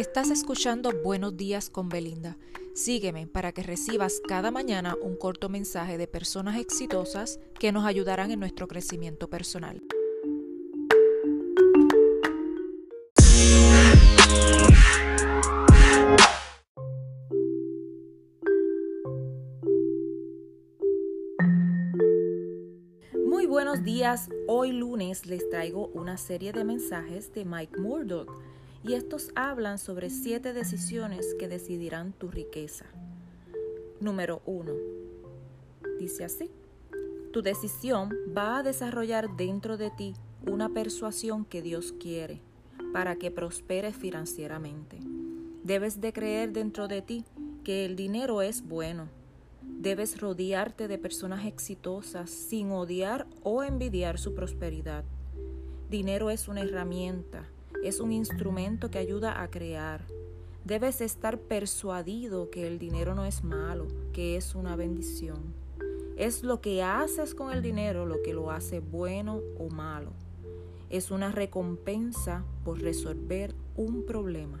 Estás escuchando Buenos días con Belinda. Sígueme para que recibas cada mañana un corto mensaje de personas exitosas que nos ayudarán en nuestro crecimiento personal. Muy buenos días. Hoy lunes les traigo una serie de mensajes de Mike Murdoch y estos hablan sobre siete decisiones que decidirán tu riqueza. Número 1. Dice así. Tu decisión va a desarrollar dentro de ti una persuasión que Dios quiere para que prosperes financieramente. Debes de creer dentro de ti que el dinero es bueno. Debes rodearte de personas exitosas sin odiar o envidiar su prosperidad. Dinero es una herramienta, es un instrumento que ayuda a crear. Debes estar persuadido que el dinero no es malo, que es una bendición. Es lo que haces con el dinero lo que lo hace bueno o malo. Es una recompensa por resolver un problema.